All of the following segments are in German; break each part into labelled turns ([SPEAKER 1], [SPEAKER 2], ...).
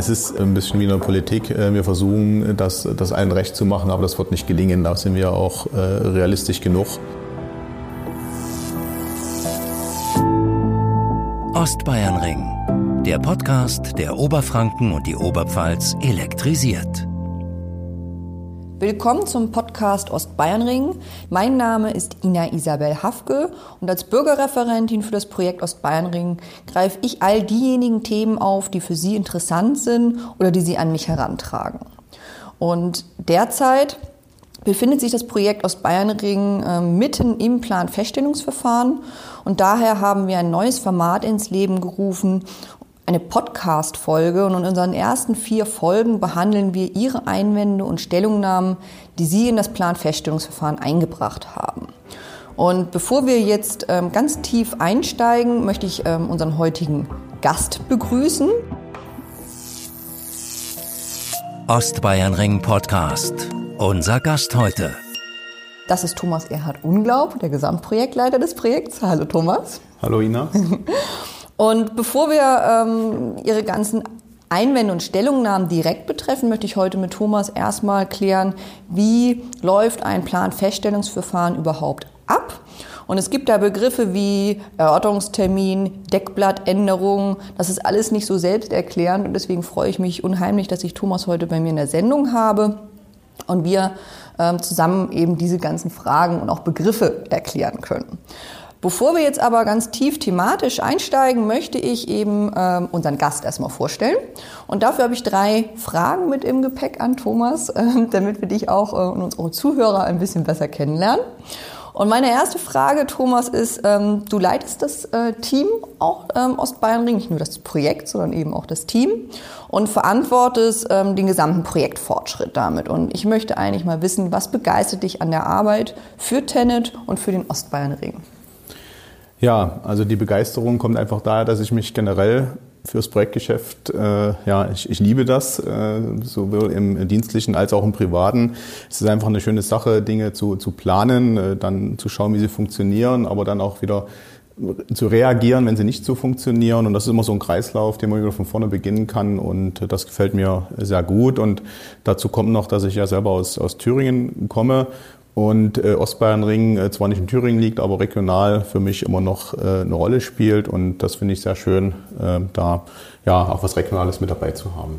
[SPEAKER 1] Es ist ein bisschen wie in der Politik. Äh, wir versuchen, das, das allen recht zu machen, aber das wird nicht gelingen. Da sind wir auch äh, realistisch genug.
[SPEAKER 2] Ostbayernring, der Podcast, der Oberfranken und die Oberpfalz elektrisiert.
[SPEAKER 3] Willkommen zum Podcast Ostbayernring. Mein Name ist Ina Isabel Hafke und als Bürgerreferentin für das Projekt Ostbayernring greife ich all diejenigen Themen auf, die für Sie interessant sind oder die Sie an mich herantragen. Und derzeit befindet sich das Projekt Ostbayernring äh, mitten im Planfeststellungsverfahren und daher haben wir ein neues Format ins Leben gerufen eine Podcast-Folge und in unseren ersten vier Folgen behandeln wir Ihre Einwände und Stellungnahmen, die Sie in das Planfeststellungsverfahren eingebracht haben. Und bevor wir jetzt ähm, ganz tief einsteigen, möchte ich ähm, unseren heutigen Gast begrüßen.
[SPEAKER 2] Ostbayernring Podcast. Unser Gast heute.
[SPEAKER 3] Das ist Thomas Erhard Unglaub, der Gesamtprojektleiter des Projekts. Hallo Thomas.
[SPEAKER 1] Hallo Ina.
[SPEAKER 3] Und bevor wir ähm, Ihre ganzen Einwände und Stellungnahmen direkt betreffen, möchte ich heute mit Thomas erstmal klären, wie läuft ein Planfeststellungsverfahren überhaupt ab. Und es gibt da Begriffe wie Erörterungstermin, Deckblattänderung. Das ist alles nicht so selbsterklärend und deswegen freue ich mich unheimlich, dass ich Thomas heute bei mir in der Sendung habe und wir ähm, zusammen eben diese ganzen Fragen und auch Begriffe erklären können. Bevor wir jetzt aber ganz tief thematisch einsteigen, möchte ich eben ähm, unseren Gast erstmal vorstellen. Und dafür habe ich drei Fragen mit im Gepäck an Thomas, äh, damit wir dich auch äh, und unsere Zuhörer ein bisschen besser kennenlernen. Und meine erste Frage, Thomas, ist, ähm, du leitest das äh, Team auch ähm, Ostbayernring, nicht nur das Projekt, sondern eben auch das Team und verantwortest ähm, den gesamten Projektfortschritt damit. Und ich möchte eigentlich mal wissen, was begeistert dich an der Arbeit für Tenet und für den Ostbayernring?
[SPEAKER 1] Ja, also die Begeisterung kommt einfach daher, dass ich mich generell fürs Projektgeschäft, äh, ja, ich, ich liebe das, äh, sowohl im dienstlichen als auch im privaten. Es ist einfach eine schöne Sache, Dinge zu, zu planen, äh, dann zu schauen, wie sie funktionieren, aber dann auch wieder zu reagieren, wenn sie nicht so funktionieren. Und das ist immer so ein Kreislauf, den man wieder von vorne beginnen kann. Und das gefällt mir sehr gut. Und dazu kommt noch, dass ich ja selber aus, aus Thüringen komme und äh, Ostbayernring äh, zwar nicht in Thüringen liegt, aber regional für mich immer noch äh, eine Rolle spielt und das finde ich sehr schön, äh, da ja auch was Regionales mit dabei zu haben.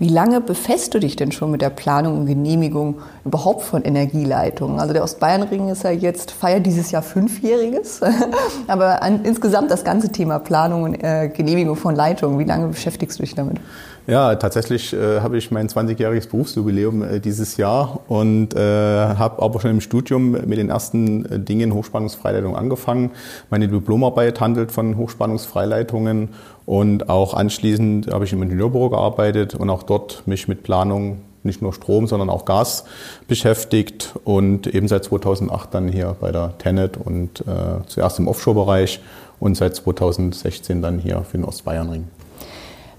[SPEAKER 3] Wie lange befässt du dich denn schon mit der Planung und Genehmigung überhaupt von Energieleitungen? Also der Ostbayernring ist ja jetzt, feiert dieses Jahr Fünfjähriges, aber an, insgesamt das ganze Thema Planung und äh, Genehmigung von Leitungen, wie lange beschäftigst du dich damit?
[SPEAKER 1] Ja, tatsächlich äh, habe ich mein 20-jähriges Berufsjubiläum äh, dieses Jahr und äh, habe aber schon im Studium mit den ersten äh, Dingen Hochspannungsfreileitung angefangen. Meine Diplomarbeit handelt von Hochspannungsfreileitungen und auch anschließend habe ich im Ingenieurbüro gearbeitet und auch dort mich mit Planung nicht nur Strom, sondern auch Gas beschäftigt und eben seit 2008 dann hier bei der Tenet und äh, zuerst im Offshore-Bereich und seit 2016 dann hier für den Ostbayernring.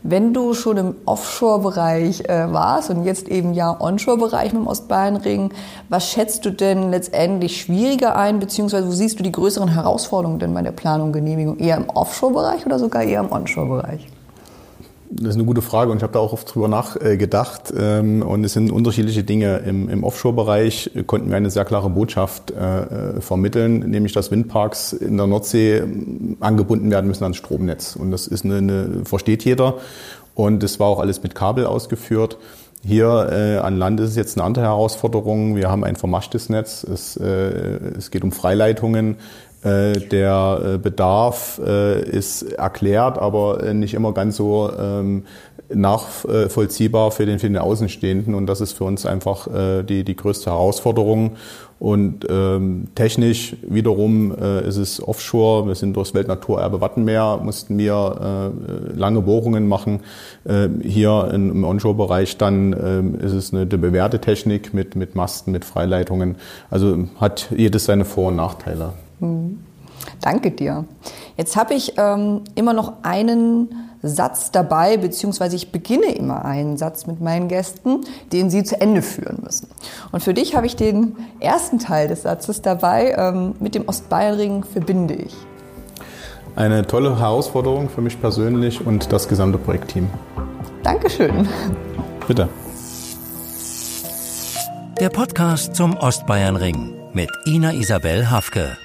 [SPEAKER 3] Wenn du schon im Offshore-Bereich äh, warst und jetzt eben ja Onshore-Bereich mit dem Ostbayernring, was schätzt du denn letztendlich schwieriger ein, beziehungsweise wo siehst du die größeren Herausforderungen denn bei der Planung und Genehmigung? Eher im Offshore-Bereich oder sogar eher im Onshore-Bereich?
[SPEAKER 1] Das ist eine gute Frage und ich habe da auch oft drüber nachgedacht. Ähm, und es sind unterschiedliche Dinge. Im, im Offshore-Bereich konnten wir eine sehr klare Botschaft äh, vermitteln, nämlich dass Windparks in der Nordsee ähm, angebunden werden müssen ans Stromnetz. Und das ist eine, eine versteht jeder. Und es war auch alles mit Kabel ausgeführt. Hier äh, an Land ist es jetzt eine andere Herausforderung. Wir haben ein vermaschtes Netz. Es, äh, es geht um Freileitungen. Äh, der äh, Bedarf äh, ist erklärt, aber nicht immer ganz so ähm, nachvollziehbar für den, für den Außenstehenden. Und das ist für uns einfach die, die größte Herausforderung. Und ähm, technisch wiederum ist es offshore. Wir sind durchs Weltnaturerbe Wattenmeer, mussten wir lange Bohrungen machen. Äh, hier im Onshore-Bereich dann ist es eine, eine bewährte Technik mit, mit Masten, mit Freileitungen. Also hat jedes seine Vor- und Nachteile.
[SPEAKER 3] Mhm. Danke dir. Jetzt habe ich ähm, immer noch einen Satz dabei, beziehungsweise ich beginne immer einen Satz mit meinen Gästen, den sie zu Ende führen müssen. Und für dich habe ich den ersten Teil des Satzes dabei, ähm, mit dem Ostbayernring verbinde ich.
[SPEAKER 1] Eine tolle Herausforderung für mich persönlich und das gesamte Projektteam.
[SPEAKER 3] Dankeschön.
[SPEAKER 1] Bitte.
[SPEAKER 2] Der Podcast zum Ostbayernring mit Ina Isabel Hafke.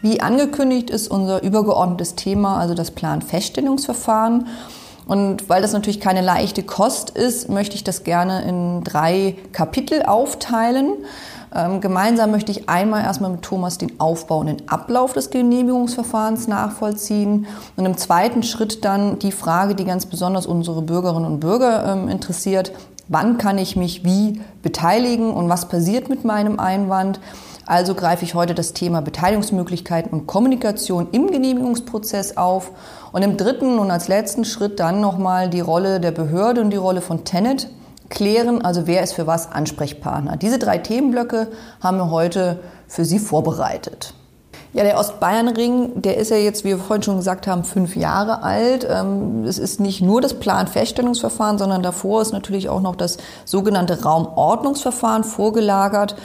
[SPEAKER 3] Wie angekündigt ist unser übergeordnetes Thema, also das Planfeststellungsverfahren. Und weil das natürlich keine leichte Kost ist, möchte ich das gerne in drei Kapitel aufteilen. Ähm, gemeinsam möchte ich einmal erstmal mit Thomas den Aufbau und den Ablauf des Genehmigungsverfahrens nachvollziehen und im zweiten Schritt dann die Frage, die ganz besonders unsere Bürgerinnen und Bürger ähm, interessiert, wann kann ich mich wie beteiligen und was passiert mit meinem Einwand. Also greife ich heute das Thema Beteiligungsmöglichkeiten und Kommunikation im Genehmigungsprozess auf und im dritten und als letzten Schritt dann nochmal die Rolle der Behörde und die Rolle von Tenet klären, also wer ist für was Ansprechpartner. Diese drei Themenblöcke haben wir heute für Sie vorbereitet. Ja, der Ostbayernring, der ist ja jetzt, wie wir vorhin schon gesagt haben, fünf Jahre alt. Ähm, es ist nicht nur das Planfeststellungsverfahren, sondern davor ist natürlich auch noch das sogenannte Raumordnungsverfahren vorgelagert,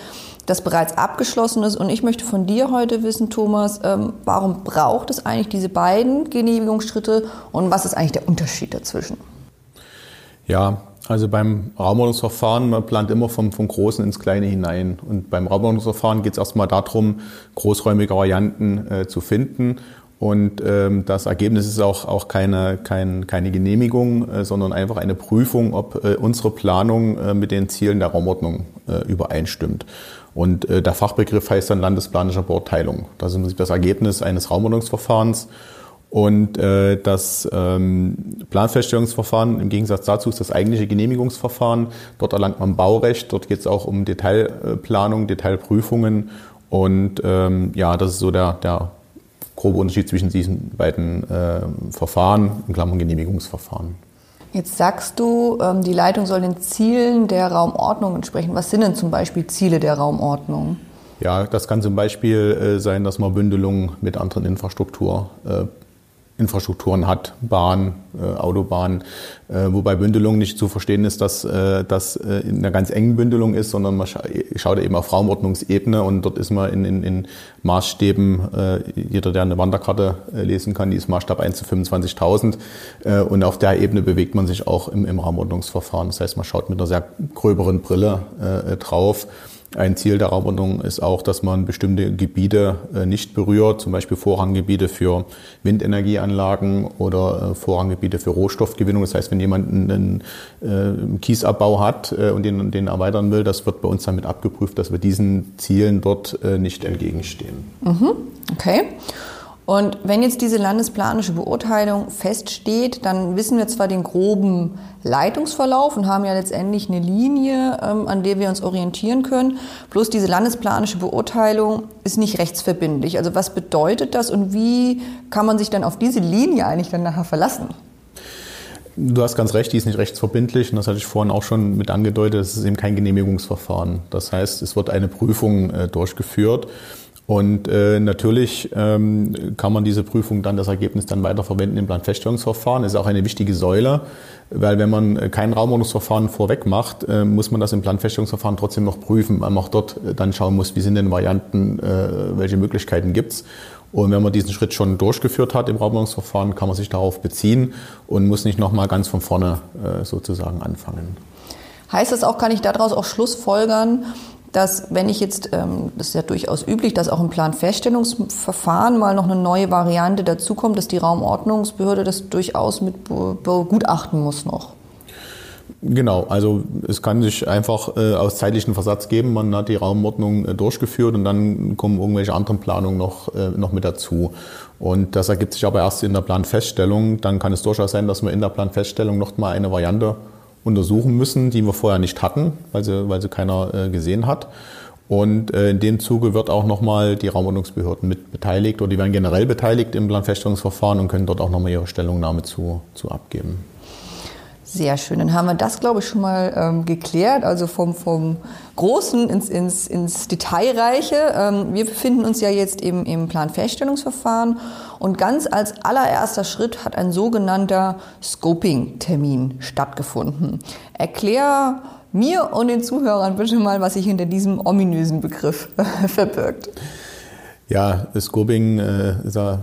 [SPEAKER 3] das bereits abgeschlossen ist. Und ich möchte von dir heute wissen, Thomas, ähm, warum braucht es eigentlich diese beiden Genehmigungsschritte und was ist eigentlich der Unterschied dazwischen?
[SPEAKER 1] Ja, also beim Raumordnungsverfahren, man plant immer vom, vom Großen ins Kleine hinein. Und beim Raumordnungsverfahren geht es erstmal darum, großräumige Varianten äh, zu finden. Und ähm, das Ergebnis ist auch, auch keine, kein, keine Genehmigung, äh, sondern einfach eine Prüfung, ob äh, unsere Planung äh, mit den Zielen der Raumordnung äh, übereinstimmt. Und äh, der Fachbegriff heißt dann landesplanische Beurteilung. Das ist im Prinzip das Ergebnis eines Raumordnungsverfahrens. Und äh, das ähm, Planfeststellungsverfahren im Gegensatz dazu ist das eigentliche Genehmigungsverfahren. Dort erlangt man Baurecht, dort geht es auch um Detailplanung, Detailprüfungen. Und ähm, ja, das ist so der, der grobe Unterschied zwischen diesen beiden äh, Verfahren, in Klammern Genehmigungsverfahren.
[SPEAKER 3] Jetzt sagst du, ähm, die Leitung soll den Zielen der Raumordnung entsprechen. Was sind denn zum Beispiel Ziele der Raumordnung?
[SPEAKER 1] Ja, das kann zum Beispiel äh, sein, dass man Bündelung mit anderen Infrastruktur äh, Infrastrukturen hat, Bahn, äh, Autobahn, äh, wobei Bündelung nicht zu verstehen ist, dass äh, das äh, in einer ganz engen Bündelung ist, sondern man scha schaut eben auf Raumordnungsebene und dort ist man in, in, in Maßstäben, äh, jeder, der eine Wanderkarte äh, lesen kann, die ist Maßstab 1 zu 25.000 äh, und auf der Ebene bewegt man sich auch im, im Raumordnungsverfahren. Das heißt, man schaut mit einer sehr gröberen Brille äh, drauf ein Ziel der Raumordnung ist auch, dass man bestimmte Gebiete äh, nicht berührt, zum Beispiel Vorranggebiete für Windenergieanlagen oder äh, Vorranggebiete für Rohstoffgewinnung. Das heißt, wenn jemand einen äh, Kiesabbau hat und den, den erweitern will, das wird bei uns damit abgeprüft, dass wir diesen Zielen dort nicht entgegenstehen.
[SPEAKER 3] Mhm. Okay. Und wenn jetzt diese landesplanische Beurteilung feststeht, dann wissen wir zwar den groben Leitungsverlauf und haben ja letztendlich eine Linie, ähm, an der wir uns orientieren können. Bloß diese landesplanische Beurteilung ist nicht rechtsverbindlich. Also was bedeutet das und wie kann man sich dann auf diese Linie eigentlich dann nachher verlassen?
[SPEAKER 1] Du hast ganz recht, die ist nicht rechtsverbindlich und das hatte ich vorhin auch schon mit angedeutet, es ist eben kein Genehmigungsverfahren. Das heißt, es wird eine Prüfung äh, durchgeführt und äh, natürlich ähm, kann man diese Prüfung dann, das Ergebnis dann weiterverwenden im Planfeststellungsverfahren. Das ist auch eine wichtige Säule, weil wenn man kein Raumordnungsverfahren vorweg macht, äh, muss man das im Planfeststellungsverfahren trotzdem noch prüfen, weil man auch dort äh, dann schauen muss, wie sind denn Varianten, äh, welche Möglichkeiten gibt's. Und wenn man diesen Schritt schon durchgeführt hat im Raumordnungsverfahren, kann man sich darauf beziehen und muss nicht nochmal ganz von vorne äh, sozusagen anfangen.
[SPEAKER 3] Heißt das auch, kann ich daraus auch Schlussfolgern, dass wenn ich jetzt, ähm, das ist ja durchaus üblich, dass auch im Planfeststellungsverfahren mal noch eine neue Variante dazukommt, dass die Raumordnungsbehörde das durchaus mit begutachten muss noch.
[SPEAKER 1] Genau, also es kann sich einfach äh, aus zeitlichen Versatz geben. Man hat die Raumordnung äh, durchgeführt und dann kommen irgendwelche anderen Planungen noch, äh, noch mit dazu. Und das ergibt sich aber erst in der Planfeststellung. Dann kann es durchaus sein, dass wir in der Planfeststellung noch mal eine Variante untersuchen müssen, die wir vorher nicht hatten, weil sie, weil sie keiner äh, gesehen hat. Und äh, in dem Zuge wird auch nochmal die Raumordnungsbehörden mit beteiligt oder die werden generell beteiligt im Planfeststellungsverfahren und können dort auch nochmal ihre Stellungnahme zu, zu abgeben.
[SPEAKER 3] Sehr schön. Dann haben wir das, glaube ich, schon mal ähm, geklärt. Also vom, vom Großen ins, ins, ins Detailreiche. Ähm, wir befinden uns ja jetzt eben im Planfeststellungsverfahren. Und ganz als allererster Schritt hat ein sogenannter Scoping-Termin stattgefunden. Erklär mir und den Zuhörern bitte mal, was sich hinter diesem ominösen Begriff verbirgt.
[SPEAKER 1] Ja, Scoping äh, ist ja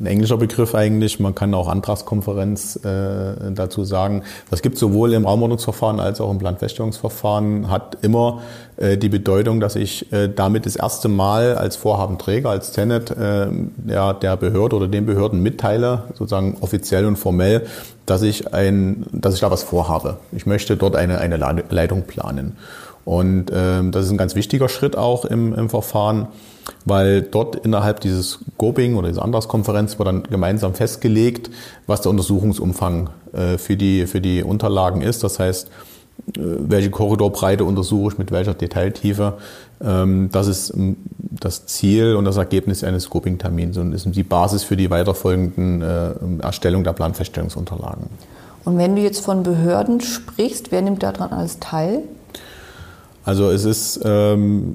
[SPEAKER 1] ein englischer Begriff eigentlich. Man kann auch Antragskonferenz äh, dazu sagen. Das gibt sowohl im Raumordnungsverfahren als auch im Planfeststellungsverfahren, hat immer äh, die Bedeutung, dass ich äh, damit das erste Mal als Vorhabenträger, als Tenet äh, der, der Behörde oder den Behörden mitteile, sozusagen offiziell und formell, dass ich, ein, dass ich da was vorhabe. Ich möchte dort eine, eine Leitung planen. Und ähm, das ist ein ganz wichtiger Schritt auch im, im Verfahren, weil dort innerhalb dieses Scoping oder dieser Antragskonferenz wird dann gemeinsam festgelegt, was der Untersuchungsumfang äh, für, die, für die Unterlagen ist. Das heißt, äh, welche Korridorbreite untersuche ich mit welcher Detailtiefe. Ähm, das ist ähm, das Ziel und das Ergebnis eines Scoping-Termins und ist die Basis für die weiterfolgenden äh, Erstellung der Planfeststellungsunterlagen.
[SPEAKER 3] Und wenn du jetzt von Behörden sprichst, wer nimmt daran alles teil?
[SPEAKER 1] Also es ist ähm,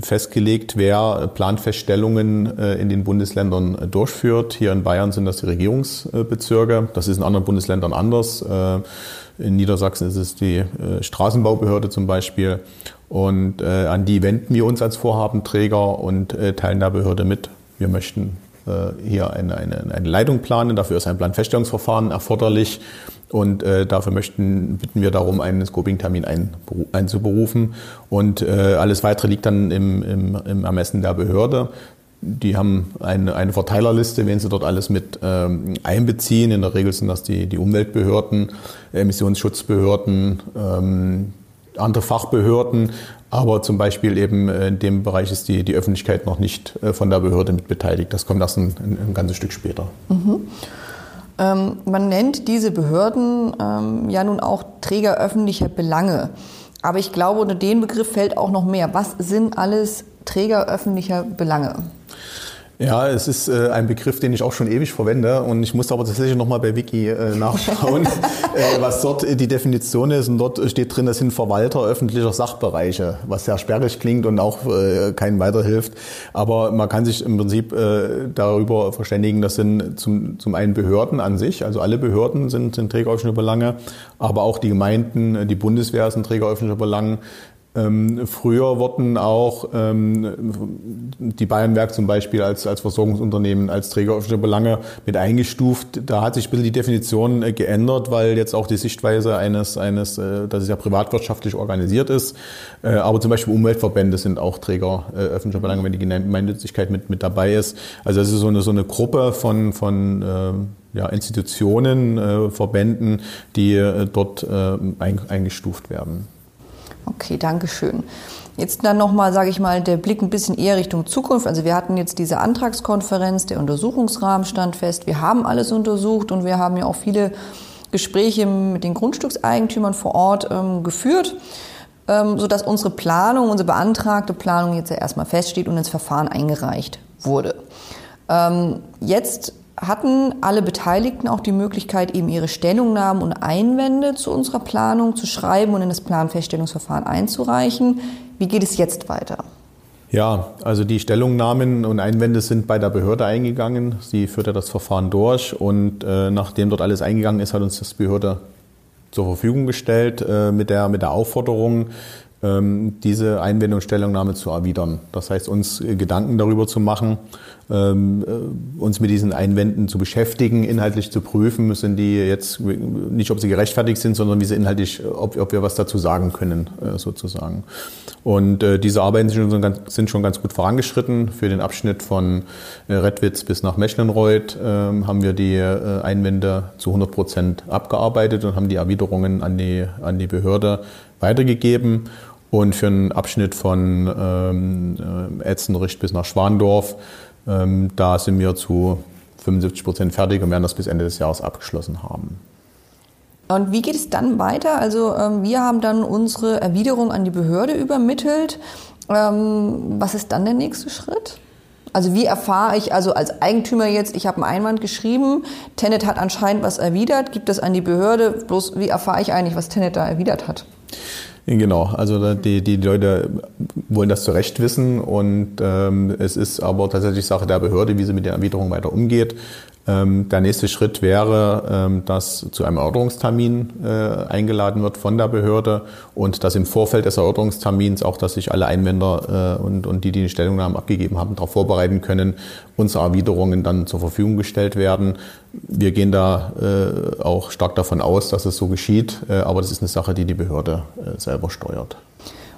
[SPEAKER 1] festgelegt, wer Planfeststellungen äh, in den Bundesländern äh, durchführt. Hier in Bayern sind das die Regierungsbezirke. Das ist in anderen Bundesländern anders. Äh, in Niedersachsen ist es die äh, Straßenbaubehörde zum Beispiel. Und äh, an die wenden wir uns als Vorhabenträger und äh, teilen der Behörde mit. Wir möchten hier eine, eine, eine Leitung planen. Dafür ist ein Planfeststellungsverfahren erforderlich. Und äh, dafür möchten, bitten wir darum, einen Scoping-Termin ein, einzuberufen. Und äh, alles Weitere liegt dann im, im, im Ermessen der Behörde. Die haben eine, eine Verteilerliste, wen sie dort alles mit ähm, einbeziehen. In der Regel sind das die, die Umweltbehörden, Emissionsschutzbehörden, ähm, andere Fachbehörden. Aber zum Beispiel eben in dem Bereich ist die, die Öffentlichkeit noch nicht äh, von der Behörde mit beteiligt. Das kommt erst ein, ein, ein ganzes Stück später.
[SPEAKER 3] Mhm. Ähm, man nennt diese Behörden ähm, ja nun auch Träger öffentlicher Belange. Aber ich glaube, unter den Begriff fällt auch noch mehr. Was sind alles Träger öffentlicher Belange?
[SPEAKER 1] Ja, es ist äh, ein Begriff, den ich auch schon ewig verwende und ich musste aber tatsächlich nochmal bei Wiki äh, nachschauen, äh, was dort die Definition ist. Und dort steht drin, das sind Verwalter öffentlicher Sachbereiche, was sehr sperrig klingt und auch äh, keinem weiterhilft. Aber man kann sich im Prinzip äh, darüber verständigen, das sind zum, zum einen Behörden an sich, also alle Behörden sind, sind Träger öffentlicher Belange, aber auch die Gemeinden, die Bundeswehr sind Träger öffentlicher Belange, ähm, früher wurden auch ähm, die Bayernwerk zum Beispiel als, als Versorgungsunternehmen, als Träger öffentlicher Belange mit eingestuft. Da hat sich ein bisschen die Definition äh, geändert, weil jetzt auch die Sichtweise eines, eines äh, dass es ja privatwirtschaftlich organisiert ist. Äh, aber zum Beispiel Umweltverbände sind auch Träger äh, öffentlicher Belange, wenn die Gemeinnützigkeit mit, mit dabei ist. Also es ist so eine, so eine Gruppe von, von äh, ja, Institutionen, äh, Verbänden, die äh, dort äh, eingestuft werden.
[SPEAKER 3] Okay, danke schön. Jetzt dann nochmal, sage ich mal, der Blick ein bisschen eher Richtung Zukunft. Also wir hatten jetzt diese Antragskonferenz, der Untersuchungsrahmen stand fest. Wir haben alles untersucht und wir haben ja auch viele Gespräche mit den Grundstückseigentümern vor Ort ähm, geführt, ähm, sodass unsere Planung, unsere beantragte Planung jetzt ja erstmal feststeht und ins Verfahren eingereicht wurde. Ähm, jetzt hatten alle Beteiligten auch die Möglichkeit, eben ihre Stellungnahmen und Einwände zu unserer Planung zu schreiben und in das Planfeststellungsverfahren einzureichen. Wie geht es jetzt weiter?
[SPEAKER 1] Ja, also die Stellungnahmen und Einwände sind bei der Behörde eingegangen. Sie führte das Verfahren durch und äh, nachdem dort alles eingegangen ist, hat uns das Behörde zur Verfügung gestellt äh, mit, der, mit der Aufforderung, diese Einwände und Stellungnahme zu erwidern. Das heißt, uns äh, Gedanken darüber zu machen, ähm, äh, uns mit diesen Einwänden zu beschäftigen, inhaltlich zu prüfen, müssen die jetzt nicht, ob sie gerechtfertigt sind, sondern wie sie inhaltlich, ob, ob wir was dazu sagen können, äh, sozusagen. Und äh, diese Arbeiten sind schon, ganz, sind schon ganz gut vorangeschritten. Für den Abschnitt von äh, Redwitz bis nach Mechlenreuth äh, haben wir die äh, Einwände zu 100 Prozent abgearbeitet und haben die Erwiderungen an die, an die Behörde weitergegeben. Und für einen Abschnitt von ähm, Etzenricht bis nach Schwandorf ähm, da sind wir zu 75 Prozent fertig und werden das bis Ende des Jahres abgeschlossen haben.
[SPEAKER 3] Und wie geht es dann weiter? Also ähm, wir haben dann unsere Erwiderung an die Behörde übermittelt. Ähm, was ist dann der nächste Schritt? Also wie erfahre ich also als Eigentümer jetzt, ich habe einen Einwand geschrieben, Tenet hat anscheinend was erwidert, gibt es an die Behörde, bloß wie erfahre ich eigentlich, was Tenet da erwidert hat?
[SPEAKER 1] Genau, also die, die Leute wollen das zu Recht wissen und ähm, es ist aber tatsächlich Sache der Behörde, wie sie mit der Erwiderung weiter umgeht. Ähm, der nächste Schritt wäre, ähm, dass zu einem Erörterungstermin äh, eingeladen wird von der Behörde und dass im Vorfeld des Erörterungstermins auch, dass sich alle Einwender äh, und, und die, die die Stellungnahmen abgegeben haben, darauf vorbereiten können, unsere Erwiderungen dann zur Verfügung gestellt werden. Wir gehen da äh, auch stark davon aus, dass es so geschieht, aber das ist eine Sache, die die Behörde selber steuert.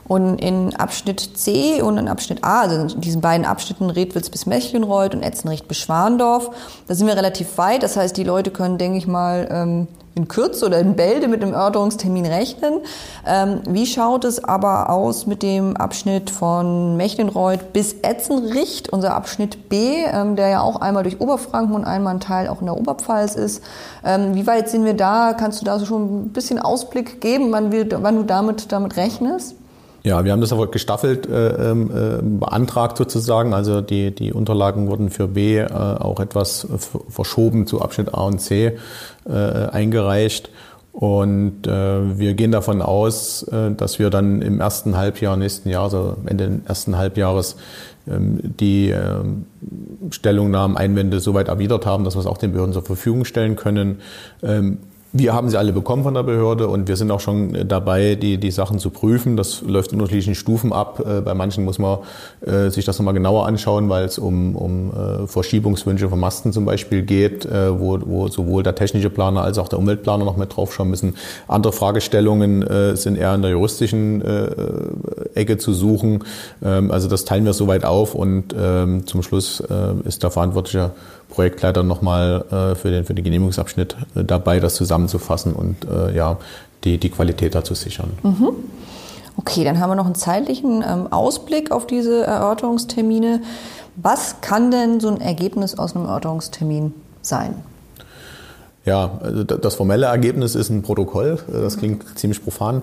[SPEAKER 3] Und in Abschnitt C und in Abschnitt A, also in diesen beiden Abschnitten Redwitz bis Mechlenreuth und Etzenricht bis Schwandorf, da sind wir relativ weit. Das heißt, die Leute können, denke ich mal, ähm, in Kürze oder in Bälde mit dem Erörterungstermin rechnen. Ähm, wie schaut es aber aus mit dem Abschnitt von Mechlenreuth bis Etzenricht, unser Abschnitt B, ähm, der ja auch einmal durch Oberfranken und einmal ein Teil auch in der Oberpfalz ist? Wie weit sind wir da? Kannst du da so schon ein bisschen Ausblick geben, wann, wann du damit, damit rechnest?
[SPEAKER 1] Ja, wir haben das aber gestaffelt äh, ähm, äh, beantragt sozusagen. Also die, die Unterlagen wurden für B äh, auch etwas verschoben zu Abschnitt A und C äh, eingereicht. Und äh, wir gehen davon aus, äh, dass wir dann im ersten Halbjahr nächsten Jahr, also Ende des ersten Halbjahres, ähm, die ähm, Stellungnahmen, Einwände soweit erwidert haben, dass wir es auch den Behörden zur Verfügung stellen können. Wir haben sie alle bekommen von der Behörde und wir sind auch schon dabei, die, die Sachen zu prüfen. Das läuft in unterschiedlichen Stufen ab. Äh, bei manchen muss man äh, sich das nochmal genauer anschauen, weil es um, um äh, Verschiebungswünsche von Masten zum Beispiel geht, äh, wo, wo sowohl der technische Planer als auch der Umweltplaner noch mit draufschauen müssen. Andere Fragestellungen äh, sind eher in der juristischen äh, Ecke zu suchen. Ähm, also das teilen wir soweit auf und ähm, zum Schluss ist der verantwortliche Projektleiter nochmal äh, für, den, für den Genehmigungsabschnitt äh, dabei, das zusammenzufassen und äh, ja, die, die Qualität dazu sichern.
[SPEAKER 3] Mhm. Okay, dann haben wir noch einen zeitlichen ähm, Ausblick auf diese Erörterungstermine. Was kann denn so ein Ergebnis aus einem Erörterungstermin sein?
[SPEAKER 1] Ja, also das formelle Ergebnis ist ein Protokoll. Das klingt ziemlich profan.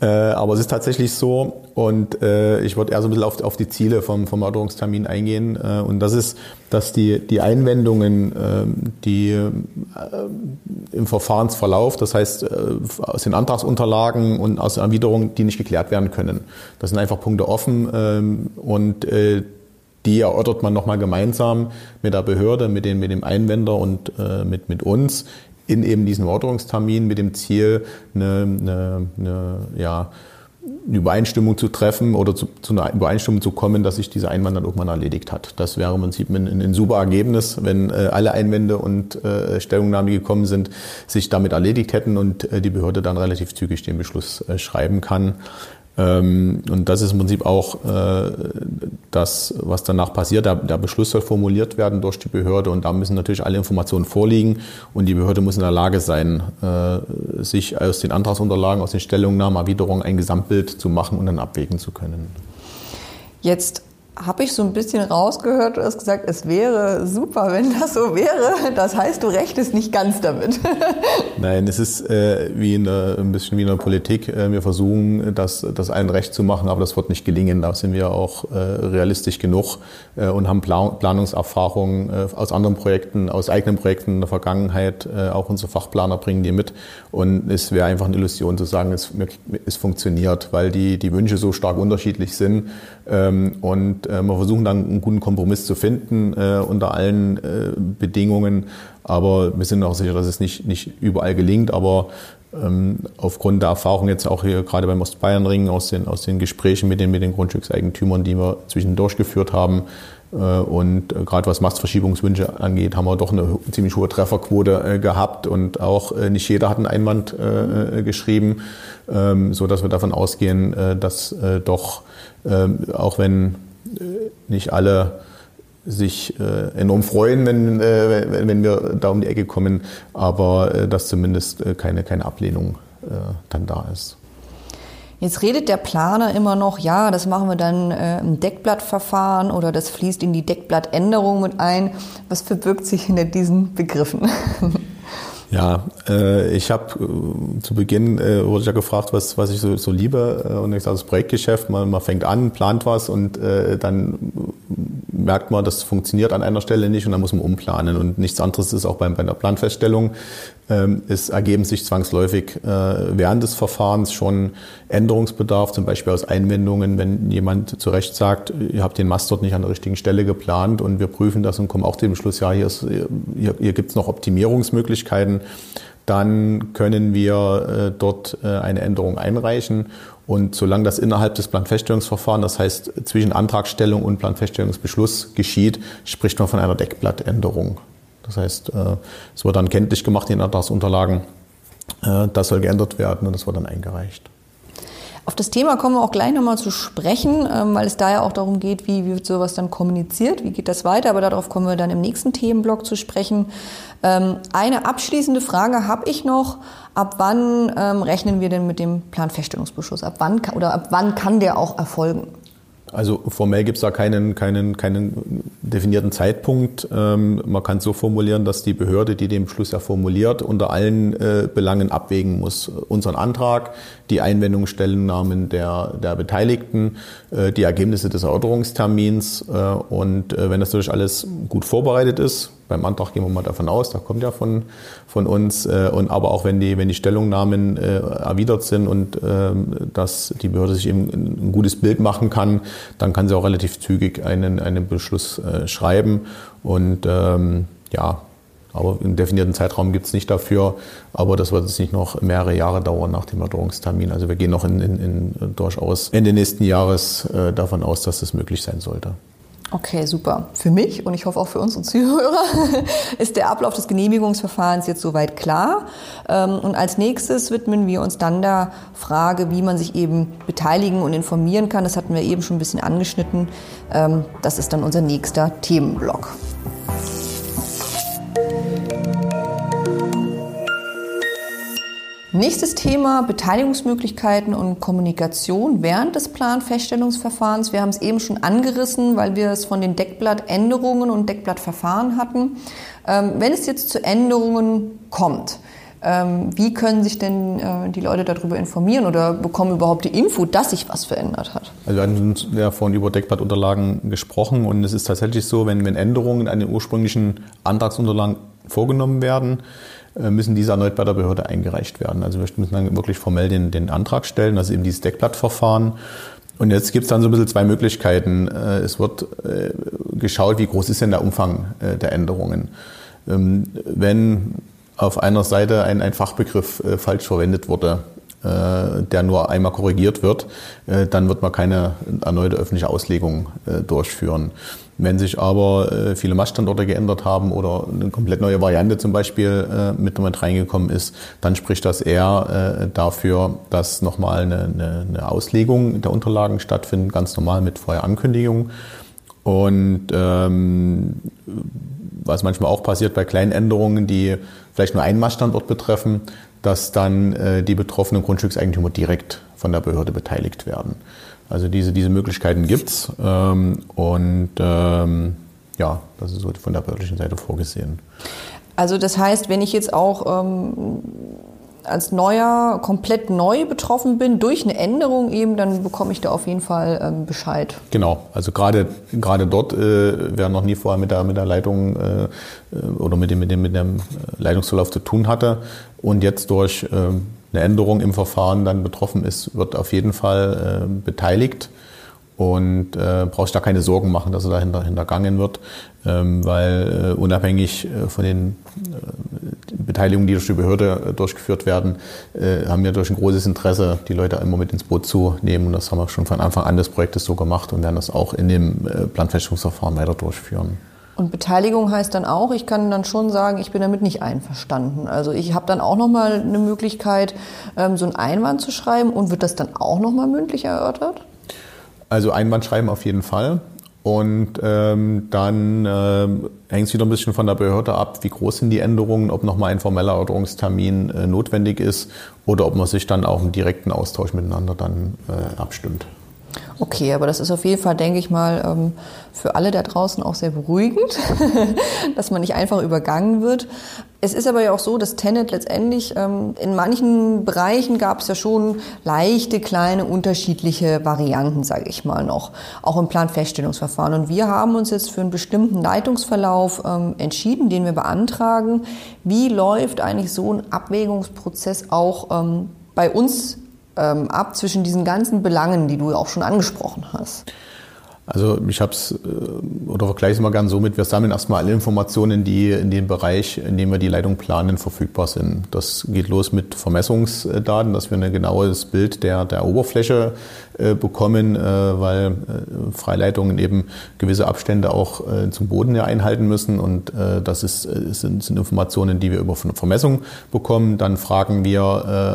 [SPEAKER 1] Äh, aber es ist tatsächlich so. Und äh, ich würde eher so ein bisschen auf, auf die Ziele vom, vom Erörterungstermin eingehen. Äh, und das ist, dass die, die Einwendungen, die im Verfahrensverlauf, das heißt aus den Antragsunterlagen und aus der Erwiderung, die nicht geklärt werden können. Das sind einfach Punkte offen. Ähm, und die erörtert man nochmal gemeinsam mit der Behörde, mit, den, mit dem Einwender und äh, mit, mit uns in eben diesen Erörterungstermin mit dem Ziel, eine, eine, eine, ja, eine Übereinstimmung zu treffen oder zu, zu, einer Übereinstimmung zu kommen, dass sich dieser Einwand dann irgendwann erledigt hat. Das wäre im Prinzip ein, ein super Ergebnis, wenn äh, alle Einwände und äh, Stellungnahmen, die gekommen sind, sich damit erledigt hätten und äh, die Behörde dann relativ zügig den Beschluss äh, schreiben kann. Ähm, und das ist im Prinzip auch äh, das, was danach passiert. Der, der, Beschluss soll formuliert werden durch die Behörde und da müssen natürlich alle Informationen vorliegen und die Behörde muss in der Lage sein, äh, sich aus den Antragsunterlagen, aus den Stellungnahmen, Erwiderungen ein Gesamtbild zu machen und dann abwägen zu können.
[SPEAKER 3] Jetzt habe ich so ein bisschen rausgehört, du hast gesagt, es wäre super, wenn das so wäre. Das heißt, du rechnest nicht ganz damit.
[SPEAKER 1] Nein, es ist äh, wie in der, ein bisschen wie in der Politik. Äh, wir versuchen, das, das allen recht zu machen, aber das wird nicht gelingen. Da sind wir auch äh, realistisch genug äh, und haben Plan Planungserfahrungen äh, aus anderen Projekten, aus eigenen Projekten in der Vergangenheit. Auch unsere Fachplaner bringen die mit. Und es wäre einfach eine Illusion zu sagen, es, es funktioniert, weil die, die Wünsche so stark unterschiedlich sind. Ähm, und äh, wir versuchen dann einen guten Kompromiss zu finden äh, unter allen äh, Bedingungen. Aber wir sind auch sicher, dass es nicht, nicht überall gelingt. Aber ähm, aufgrund der Erfahrung jetzt auch hier gerade beim Ostbayernring aus den, aus den Gesprächen mit den, mit den Grundstückseigentümern, die wir zwischendurch geführt haben, und gerade was Mastverschiebungswünsche angeht, haben wir doch eine ziemlich hohe Trefferquote gehabt und auch nicht jeder hat einen Einwand geschrieben, ähm, so dass wir davon ausgehen, dass doch auch wenn nicht alle sich enorm freuen, wenn, wenn wir da um die Ecke kommen, aber dass zumindest keine, keine Ablehnung dann da ist.
[SPEAKER 3] Jetzt redet der Planer immer noch, ja, das machen wir dann äh, im Deckblattverfahren oder das fließt in die Deckblattänderung mit ein. Was verbirgt sich hinter diesen Begriffen?
[SPEAKER 1] Ja, äh, ich habe äh, zu Beginn äh, wurde ich ja gefragt, was, was ich so, so liebe. Äh, und ich sage, das Projektgeschäft, man, man fängt an, plant was und äh, dann merkt man, das funktioniert an einer Stelle nicht und dann muss man umplanen. Und nichts anderes ist auch bei, bei der Planfeststellung. Ähm, es ergeben sich zwangsläufig äh, während des Verfahrens schon Änderungsbedarf, zum Beispiel aus Einwendungen, wenn jemand zu Recht sagt, ihr habt den Mast dort nicht an der richtigen Stelle geplant und wir prüfen das und kommen auch zu dem Schluss, ja, hier, ist, hier, hier gibt es noch Optimierungsmöglichkeiten dann können wir äh, dort äh, eine Änderung einreichen. Und solange das innerhalb des Planfeststellungsverfahrens, das heißt zwischen Antragstellung und Planfeststellungsbeschluss geschieht, spricht man von einer Deckblattänderung. Das heißt, äh, es wird dann kenntlich gemacht in den Antragsunterlagen, das soll geändert werden und das wird dann eingereicht.
[SPEAKER 3] Auf das Thema kommen wir auch gleich nochmal zu sprechen, ähm, weil es da ja auch darum geht, wie wird sowas dann kommuniziert, wie geht das weiter, aber darauf kommen wir dann im nächsten Themenblock zu sprechen. Ähm, eine abschließende Frage habe ich noch. Ab wann ähm, rechnen wir denn mit dem Planfeststellungsbeschluss? Ab wann oder ab wann kann der auch erfolgen?
[SPEAKER 1] Also formell gibt es da keinen, keinen, keinen definierten Zeitpunkt. Ähm, man kann es so formulieren, dass die Behörde, die den Beschluss ja formuliert, unter allen äh, Belangen abwägen muss. Unseren Antrag, die Einwendungsstellungnahmen der, der Beteiligten, äh, die Ergebnisse des Erörterungstermins. Äh, und äh, wenn das natürlich alles gut vorbereitet ist, beim Antrag gehen wir mal davon aus, da kommt ja von, von uns. Äh, und aber auch wenn die, wenn die Stellungnahmen äh, erwidert sind und ähm, dass die Behörde sich eben ein gutes Bild machen kann, dann kann sie auch relativ zügig einen, einen Beschluss äh, schreiben. Und ähm, ja, aber einen definierten Zeitraum gibt es nicht dafür. Aber das wird jetzt nicht noch mehrere Jahre dauern nach dem Erdauungstermin. Also wir gehen noch in, in, in durchaus Ende nächsten Jahres äh, davon aus, dass das möglich sein sollte.
[SPEAKER 3] Okay, super. Für mich und ich hoffe auch für unsere Zuhörer ist der Ablauf des Genehmigungsverfahrens jetzt soweit klar. Ähm, und als nächstes widmen wir uns dann der Frage, wie man sich eben beteiligen und informieren kann. Das hatten wir eben schon ein bisschen angeschnitten. Ähm, das ist dann unser nächster Themenblock. Nächstes Thema Beteiligungsmöglichkeiten und Kommunikation während des Planfeststellungsverfahrens. Wir haben es eben schon angerissen, weil wir es von den Deckblattänderungen und Deckblattverfahren hatten. Ähm, wenn es jetzt zu Änderungen kommt, ähm, wie können sich denn äh, die Leute darüber informieren oder bekommen überhaupt die Info, dass sich was verändert hat?
[SPEAKER 1] Also wir haben ja vorhin über Deckblattunterlagen gesprochen und es ist tatsächlich so, wenn, wenn Änderungen an den ursprünglichen Antragsunterlagen vorgenommen werden, müssen diese erneut bei der Behörde eingereicht werden. Also wir müssen dann wirklich formell den, den Antrag stellen, also eben dieses Deckblattverfahren. Und jetzt gibt es dann so ein bisschen zwei Möglichkeiten. Äh, es wird äh, geschaut, wie groß ist denn der Umfang der Änderungen. Ähm, wenn auf einer Seite ein, ein Fachbegriff falsch verwendet wurde, der nur einmal korrigiert wird, dann wird man keine erneute öffentliche Auslegung durchführen. Wenn sich aber äh, viele Maststandorte geändert haben oder eine komplett neue Variante zum Beispiel äh, mit, mit reingekommen ist, dann spricht das eher äh, dafür, dass nochmal eine, eine, eine Auslegung der Unterlagen stattfindet, ganz normal mit Vorherankündigung. Und ähm, was manchmal auch passiert bei kleinen Änderungen, die vielleicht nur einen Maststandort betreffen, dass dann äh, die betroffenen Grundstückseigentümer direkt von der Behörde beteiligt werden. Also diese, diese Möglichkeiten gibt's ähm, und ähm, ja, das ist so von der behördlichen Seite vorgesehen.
[SPEAKER 3] Also das heißt, wenn ich jetzt auch ähm, als Neuer komplett neu betroffen bin durch eine Änderung eben, dann bekomme ich da auf jeden Fall ähm, Bescheid.
[SPEAKER 1] Genau, also gerade gerade dort, äh, wer noch nie vorher mit der mit der Leitung äh, oder mit dem mit dem mit dem Leitungsverlauf zu tun hatte und jetzt durch äh, eine Änderung im Verfahren dann betroffen ist, wird auf jeden Fall äh, beteiligt und äh, brauchst da keine Sorgen machen, dass er dahinter hintergangen wird, ähm, weil äh, unabhängig äh, von den äh, Beteiligungen, die durch die Behörde äh, durchgeführt werden, äh, haben wir durch ein großes Interesse, die Leute immer mit ins Boot zu nehmen. Und das haben wir schon von Anfang an des Projektes so gemacht und werden das auch in dem äh, Planfeststellungsverfahren weiter durchführen.
[SPEAKER 3] Und Beteiligung heißt dann auch, ich kann dann schon sagen, ich bin damit nicht einverstanden. Also ich habe dann auch nochmal eine Möglichkeit, ähm, so einen Einwand zu schreiben und wird das dann auch nochmal mündlich erörtert?
[SPEAKER 1] Also Einwand schreiben auf jeden Fall. Und ähm, dann ähm, hängt es wieder ein bisschen von der Behörde ab, wie groß sind die Änderungen, ob nochmal ein formeller Erörterungstermin äh, notwendig ist oder ob man sich dann auch im direkten Austausch miteinander dann äh, abstimmt.
[SPEAKER 3] Okay, aber das ist auf jeden Fall, denke ich mal, ähm, für alle da draußen auch sehr beruhigend, dass man nicht einfach übergangen wird. Es ist aber ja auch so, dass Tenet letztendlich ähm, in manchen Bereichen gab es ja schon leichte, kleine, unterschiedliche Varianten, sage ich mal noch, auch im Planfeststellungsverfahren. Und wir haben uns jetzt für einen bestimmten Leitungsverlauf ähm, entschieden, den wir beantragen. Wie läuft eigentlich so ein Abwägungsprozess auch bei uns ähm, ab zwischen diesen ganzen Belangen, die du auch schon angesprochen hast?
[SPEAKER 1] Also ich habe es, äh, oder vergleiche es mal gern so mit, wir sammeln erstmal alle Informationen, die in dem Bereich, in dem wir die Leitung planen, verfügbar sind. Das geht los mit Vermessungsdaten, dass wir ein genaues Bild der, der Oberfläche äh, bekommen, äh, weil äh, Freileitungen eben gewisse Abstände auch äh, zum Boden ja einhalten müssen. Und äh, das ist, sind, sind Informationen, die wir über Vermessung bekommen. Dann fragen wir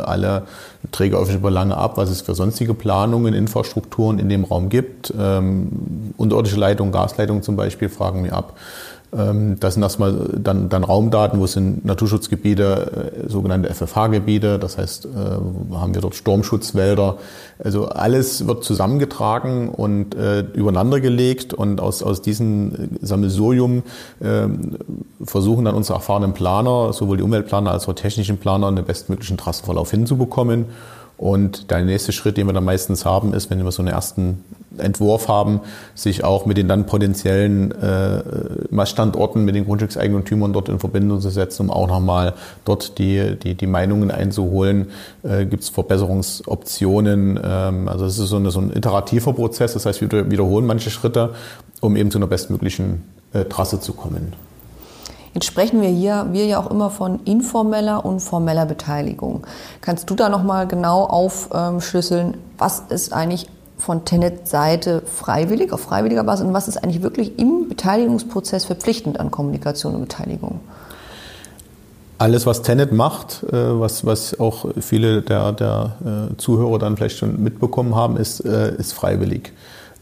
[SPEAKER 1] alle Träger öffentlicher Belange ab, was es für sonstige Planungen, Infrastrukturen in dem Raum gibt. Ähm, unterirdische Leitungen, Gasleitungen zum Beispiel fragen wir ab. Ähm, das sind erstmal dann, dann Raumdaten, wo sind Naturschutzgebiete, äh, sogenannte FFH-Gebiete, das heißt, äh, haben wir dort Sturmschutzwälder. Also alles wird zusammengetragen und äh, übereinander und aus, aus diesem Sammelsurium äh, versuchen dann unsere erfahrenen Planer, sowohl die Umweltplaner als auch technischen Planer, einen bestmöglichen Trassenverlauf hinzubekommen. Und der nächste Schritt, den wir dann meistens haben, ist, wenn wir so einen ersten Entwurf haben, sich auch mit den dann potenziellen äh, Messstandorten, mit den Grundstückseigentümern dort in Verbindung zu setzen, um auch nochmal dort die, die, die Meinungen einzuholen. Äh, Gibt es Verbesserungsoptionen? Ähm, also es ist so, eine, so ein iterativer Prozess, das heißt, wir wiederholen manche Schritte, um eben zu einer bestmöglichen äh, Trasse zu kommen.
[SPEAKER 3] Jetzt sprechen wir hier, wir ja auch immer von informeller und formeller Beteiligung. Kannst du da nochmal genau aufschlüsseln, was ist eigentlich von Tenet-Seite freiwillig, auf freiwilliger Basis und was ist eigentlich wirklich im Beteiligungsprozess verpflichtend an Kommunikation und Beteiligung?
[SPEAKER 1] Alles, was Tenet macht, äh, was, was auch viele der, der äh, Zuhörer dann vielleicht schon mitbekommen haben, ist, äh, ist freiwillig.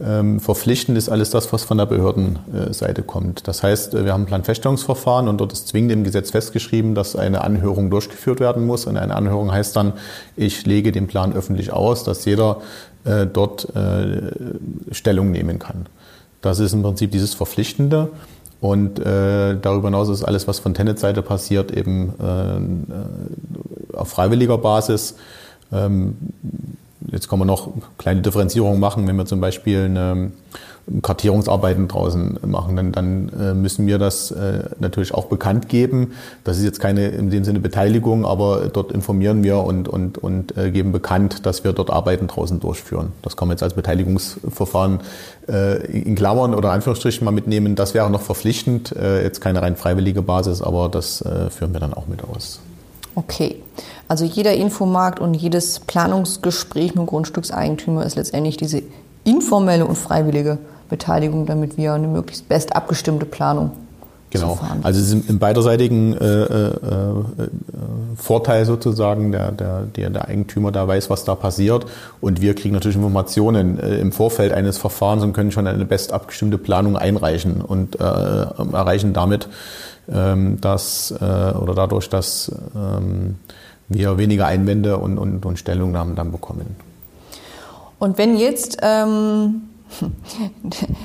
[SPEAKER 1] Ähm, verpflichtend ist alles das, was von der Behördenseite kommt. Das heißt, wir haben ein Planfeststellungsverfahren und dort ist zwingend im Gesetz festgeschrieben, dass eine Anhörung durchgeführt werden muss. Und eine Anhörung heißt dann, ich lege den Plan öffentlich aus, dass jeder äh, dort äh, Stellung nehmen kann. Das ist im Prinzip dieses Verpflichtende. Und äh, darüber hinaus ist alles, was von Tenet-Seite passiert, eben äh, auf freiwilliger Basis. Ähm, Jetzt kann man noch kleine Differenzierungen machen, wenn wir zum Beispiel eine Kartierungsarbeiten draußen machen, dann, dann äh, müssen wir das äh, natürlich auch bekannt geben. Das ist jetzt keine in dem Sinne Beteiligung, aber dort informieren wir und, und, und äh, geben bekannt, dass wir dort Arbeiten draußen durchführen. Das kann man jetzt als Beteiligungsverfahren in Klammern oder Anführungsstrichen mal mitnehmen. Das wäre noch verpflichtend, jetzt keine rein freiwillige Basis, aber das führen wir dann auch mit aus.
[SPEAKER 3] Okay. Also jeder Infomarkt und jedes Planungsgespräch mit Grundstückseigentümer ist letztendlich diese informelle und freiwillige Beteiligung, damit wir eine möglichst best abgestimmte Planung
[SPEAKER 1] Genau. Also es ist im beiderseitigen äh, äh, äh, Vorteil sozusagen, der, der, der, der Eigentümer da weiß, was da passiert. Und wir kriegen natürlich Informationen äh, im Vorfeld eines Verfahrens und können schon eine best abgestimmte Planung einreichen und äh, erreichen damit, dass äh, oder dadurch, dass ähm, wir weniger Einwände und, und, und Stellungnahmen dann bekommen.
[SPEAKER 3] Und wenn jetzt, ähm,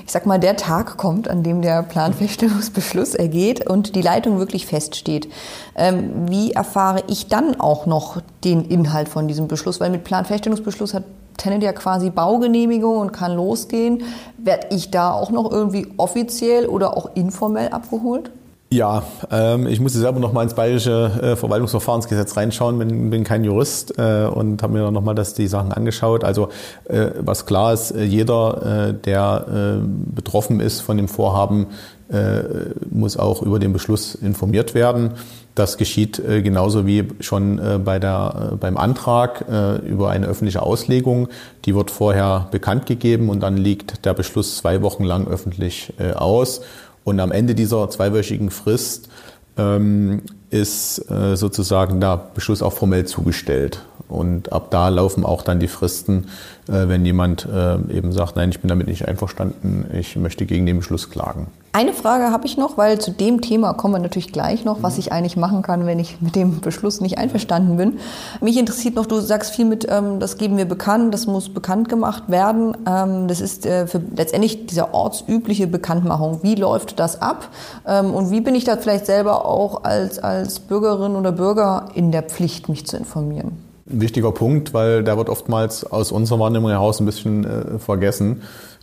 [SPEAKER 3] ich sag mal, der Tag kommt, an dem der Planfeststellungsbeschluss ergeht und die Leitung wirklich feststeht, ähm, wie erfahre ich dann auch noch den Inhalt von diesem Beschluss? Weil mit Planfeststellungsbeschluss hat Tenet ja quasi Baugenehmigung und kann losgehen. Werde ich da auch noch irgendwie offiziell oder auch informell abgeholt?
[SPEAKER 1] Ja, ähm, ich musste selber noch mal ins bayerische äh, Verwaltungsverfahrensgesetz reinschauen, bin, bin kein Jurist äh, und habe mir noch mal das, die Sachen angeschaut. Also äh, was klar ist, äh, jeder, äh, der äh, betroffen ist von dem Vorhaben, äh, muss auch über den Beschluss informiert werden. Das geschieht äh, genauso wie schon äh, bei der, äh, beim Antrag äh, über eine öffentliche Auslegung. Die wird vorher bekannt gegeben und dann liegt der Beschluss zwei Wochen lang öffentlich äh, aus. Und am Ende dieser zweiwöchigen Frist ähm, ist äh, sozusagen der Beschluss auch formell zugestellt. Und ab da laufen auch dann die Fristen, äh, wenn jemand äh, eben sagt, nein, ich bin damit nicht einverstanden, ich möchte gegen den Beschluss klagen.
[SPEAKER 3] Eine Frage habe ich noch, weil zu dem Thema kommen wir natürlich gleich noch, was ich eigentlich machen kann, wenn ich mit dem Beschluss nicht einverstanden bin. Mich interessiert noch, du sagst viel mit, ähm, das geben wir bekannt, das muss bekannt gemacht werden. Ähm, das ist äh, für letztendlich diese ortsübliche Bekanntmachung. Wie läuft das ab? Ähm, und wie bin ich da vielleicht selber auch als, als Bürgerin oder Bürger in der Pflicht, mich zu informieren?
[SPEAKER 1] Ein wichtiger Punkt, weil der wird oftmals aus unserer Wahrnehmung heraus ein bisschen äh, vergessen.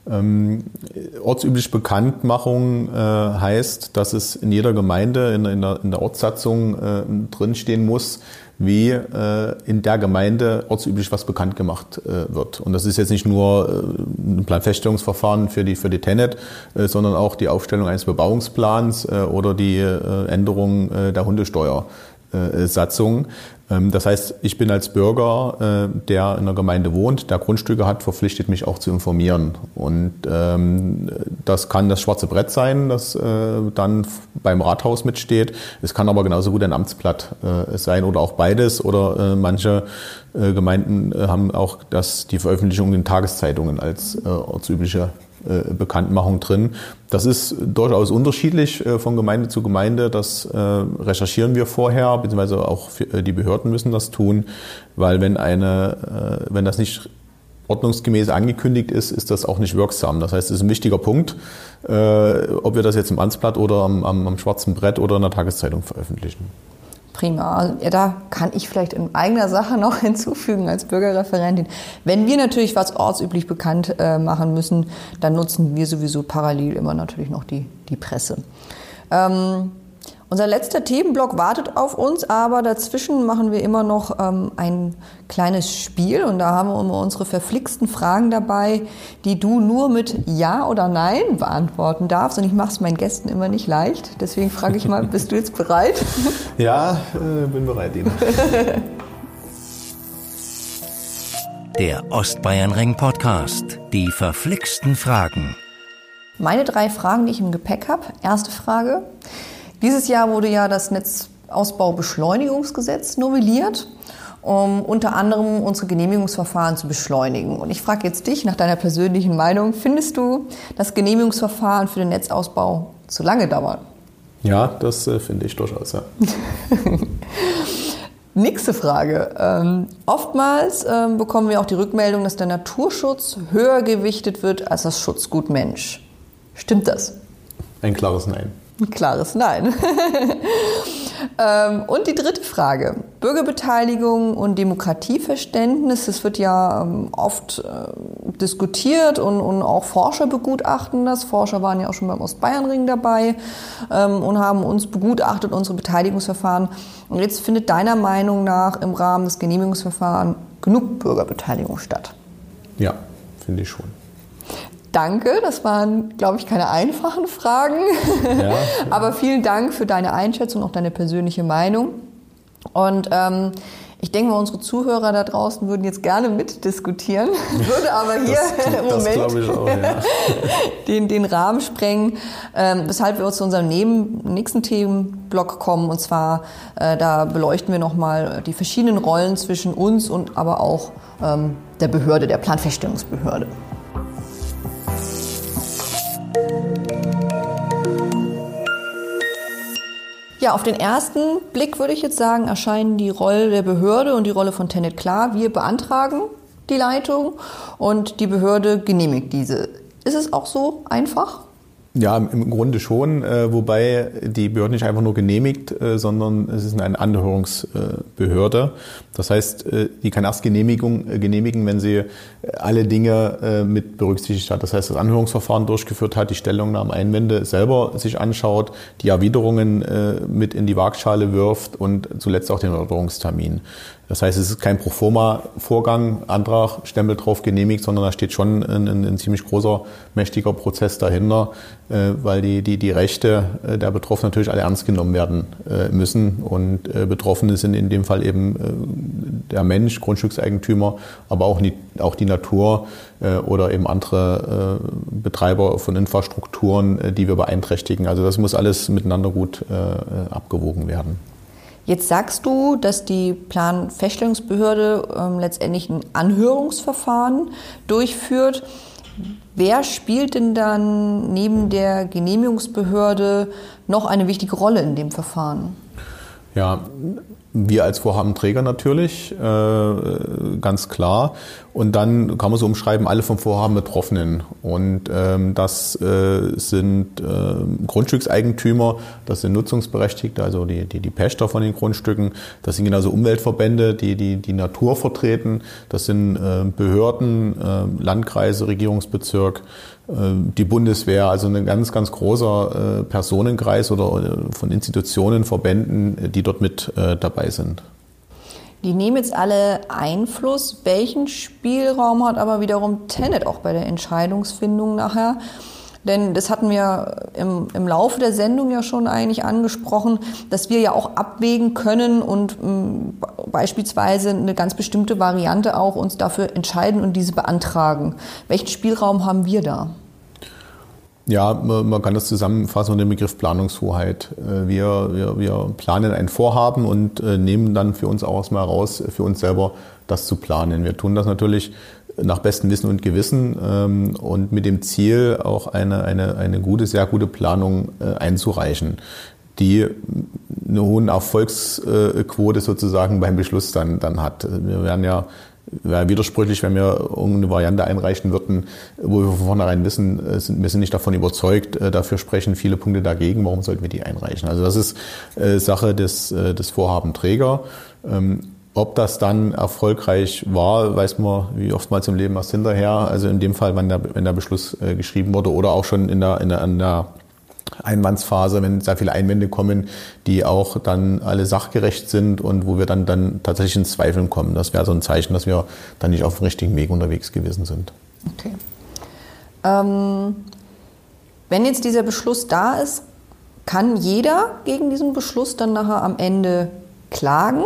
[SPEAKER 1] Ähm, ortsüblich Bekanntmachung äh, heißt, dass es in jeder Gemeinde in, in, der, in der, Ortssatzung äh, drinstehen muss, wie äh, in der Gemeinde ortsüblich was bekannt gemacht äh, wird. Und das ist jetzt nicht nur äh, ein Planfeststellungsverfahren für die, für die Tenet, äh, sondern auch die Aufstellung eines Bebauungsplans äh, oder die äh, Änderung der Hundesteuer. Äh, Satzung. Ähm, das heißt, ich bin als Bürger, äh, der in der Gemeinde wohnt, der Grundstücke hat, verpflichtet mich auch zu informieren. Und ähm, das kann das schwarze Brett sein, das äh, dann beim Rathaus mitsteht. Es kann aber genauso gut ein Amtsblatt sein oder auch beides. Oder manche Gemeinden haben auch das, die Veröffentlichung in Tageszeitungen als ortsübliche äh, Bekanntmachung drin. Das ist durchaus unterschiedlich äh, von Gemeinde zu Gemeinde. Das äh, recherchieren wir vorher, beziehungsweise auch die Behörden müssen das tun, weil wenn eine, wenn das nicht ordnungsgemäß angekündigt ist, ist das auch nicht wirksam. Das heißt, es ist ein wichtiger Punkt, ob wir das jetzt im Amtsblatt oder am, am, am schwarzen Brett oder in der Tageszeitung veröffentlichen.
[SPEAKER 3] Prima. Ja, da kann ich vielleicht in eigener Sache noch hinzufügen als Bürgerreferentin. Wenn wir natürlich was ortsüblich bekannt äh, machen müssen, dann nutzen wir sowieso parallel immer natürlich noch die, die Presse. Ähm, unser letzter Themenblock wartet auf uns, aber dazwischen machen wir immer noch ähm, ein kleines Spiel und da haben wir immer unsere verflixten Fragen dabei, die du nur mit Ja oder Nein beantworten darfst. Und ich mache es meinen Gästen immer nicht leicht. Deswegen frage ich mal, bist du jetzt bereit?
[SPEAKER 1] Ja, äh, bin bereit, Dina.
[SPEAKER 2] Der Ostbayernring Podcast. Die verflixten Fragen.
[SPEAKER 3] Meine drei Fragen, die ich im Gepäck habe. Erste Frage. Dieses Jahr wurde ja das Netzausbaubeschleunigungsgesetz novelliert, um unter anderem unsere Genehmigungsverfahren zu beschleunigen. Und ich frage jetzt dich nach deiner persönlichen Meinung, findest du, dass Genehmigungsverfahren für den Netzausbau zu lange dauern?
[SPEAKER 1] Ja, das äh, finde ich durchaus, ja.
[SPEAKER 3] Nächste Frage. Ähm, oftmals ähm, bekommen wir auch die Rückmeldung, dass der Naturschutz höher gewichtet wird als das Schutzgut Mensch. Stimmt das?
[SPEAKER 1] Ein klares Nein.
[SPEAKER 3] Ein klares Nein. Ähm, und die dritte Frage. Bürgerbeteiligung und Demokratieverständnis. Das wird ja ähm, oft äh, diskutiert und, und auch Forscher begutachten das. Forscher waren ja auch schon beim Ostbayernring dabei ähm, und haben uns begutachtet, unsere Beteiligungsverfahren. Und jetzt findet deiner Meinung nach im Rahmen des Genehmigungsverfahrens genug Bürgerbeteiligung statt?
[SPEAKER 1] Ja, finde ich schon.
[SPEAKER 3] Danke, das waren, glaube ich, keine einfachen Fragen. Ja. Aber vielen Dank für deine Einschätzung, auch deine persönliche Meinung. Und ähm, ich denke mal, unsere Zuhörer da draußen würden jetzt gerne mitdiskutieren, würde aber hier das, im Moment auch, ja. den, den Rahmen sprengen, ähm, weshalb wir uns zu unserem neben, nächsten Themenblock kommen. Und zwar, äh, da beleuchten wir nochmal die verschiedenen Rollen zwischen uns und aber auch ähm, der Behörde, der Planfeststellungsbehörde. Ja, auf den ersten Blick würde ich jetzt sagen, erscheinen die Rolle der Behörde und die Rolle von Tenet klar. Wir beantragen die Leitung und die Behörde genehmigt diese. Ist es auch so einfach?
[SPEAKER 1] Ja, im Grunde schon, äh, wobei die Behörde nicht einfach nur genehmigt, äh, sondern es ist eine Anhörungsbehörde. Das heißt, äh, die kann erst Genehmigung, genehmigen, wenn sie alle Dinge mit berücksichtigt hat. Das heißt, das Anhörungsverfahren durchgeführt hat, die Stellungnahmen, Einwände selber sich anschaut, die Erwiderungen mit in die Waagschale wirft und zuletzt auch den Erörterungstermin. Das heißt, es ist kein Proforma-Vorgang, Antrag, Stempel drauf genehmigt, sondern da steht schon ein, ein, ein ziemlich großer, mächtiger Prozess dahinter, äh, weil die, die, die Rechte äh, der Betroffenen natürlich alle ernst genommen werden äh, müssen. Und äh, Betroffene sind in dem Fall eben äh, der Mensch, Grundstückseigentümer, aber auch, die, auch die Natur äh, oder eben andere Betreiber von Infrastrukturen, die wir beeinträchtigen. Also das muss alles miteinander gut abgewogen werden.
[SPEAKER 3] Jetzt sagst du, dass die Planfeststellungsbehörde ähm, letztendlich ein Anhörungsverfahren durchführt. Wer spielt denn dann neben der Genehmigungsbehörde noch eine wichtige Rolle in dem Verfahren?
[SPEAKER 1] Ja, wir als Vorhabenträger natürlich, äh, ganz klar. Und dann kann man so umschreiben, alle vom Vorhaben Betroffenen. Und ähm, das äh, sind äh, Grundstückseigentümer, das sind Nutzungsberechtigte, also die, die, die Pächter von den Grundstücken. Das sind genauso Umweltverbände, die die, die Natur vertreten. Das sind äh, Behörden, äh, Landkreise, Regierungsbezirk, die Bundeswehr, also ein ganz, ganz großer äh, Personenkreis oder von Institutionen, Verbänden, die dort mit äh, dabei sind.
[SPEAKER 3] Die nehmen jetzt alle Einfluss. Welchen Spielraum hat aber wiederum Tenet auch bei der Entscheidungsfindung nachher? Denn das hatten wir im, im Laufe der Sendung ja schon eigentlich angesprochen, dass wir ja auch abwägen können und m, beispielsweise eine ganz bestimmte Variante auch uns dafür entscheiden und diese beantragen. Welchen Spielraum haben wir da?
[SPEAKER 1] Ja, man kann das zusammenfassen unter dem Begriff Planungshoheit. Äh, wir, wir, wir planen ein Vorhaben und äh, nehmen dann für uns auch erstmal raus, für uns selber das zu planen. Wir tun das natürlich nach bestem Wissen und Gewissen ähm, und mit dem Ziel, auch eine, eine, eine gute, sehr gute Planung äh, einzureichen, die eine hohe Erfolgsquote sozusagen beim Beschluss dann, dann hat. Wir werden ja wäre widersprüchlich, wenn wir irgendeine Variante einreichen würden, wo wir von vornherein wissen, wir sind nicht davon überzeugt, äh, dafür sprechen viele Punkte dagegen, warum sollten wir die einreichen? Also das ist äh, Sache des, äh, des Vorhabenträger. Ob das dann erfolgreich war, weiß man wie oftmals im Leben erst hinterher. Also in dem Fall, wenn der, wenn der Beschluss geschrieben wurde oder auch schon in der, in der, in der Einwandsphase, wenn sehr viele Einwände kommen, die auch dann alle sachgerecht sind und wo wir dann, dann tatsächlich ins Zweifeln kommen. Das wäre so ein Zeichen, dass wir dann nicht auf dem richtigen Weg unterwegs gewesen sind.
[SPEAKER 3] Okay. Ähm, wenn jetzt dieser Beschluss da ist, kann jeder gegen diesen Beschluss dann nachher am Ende klagen?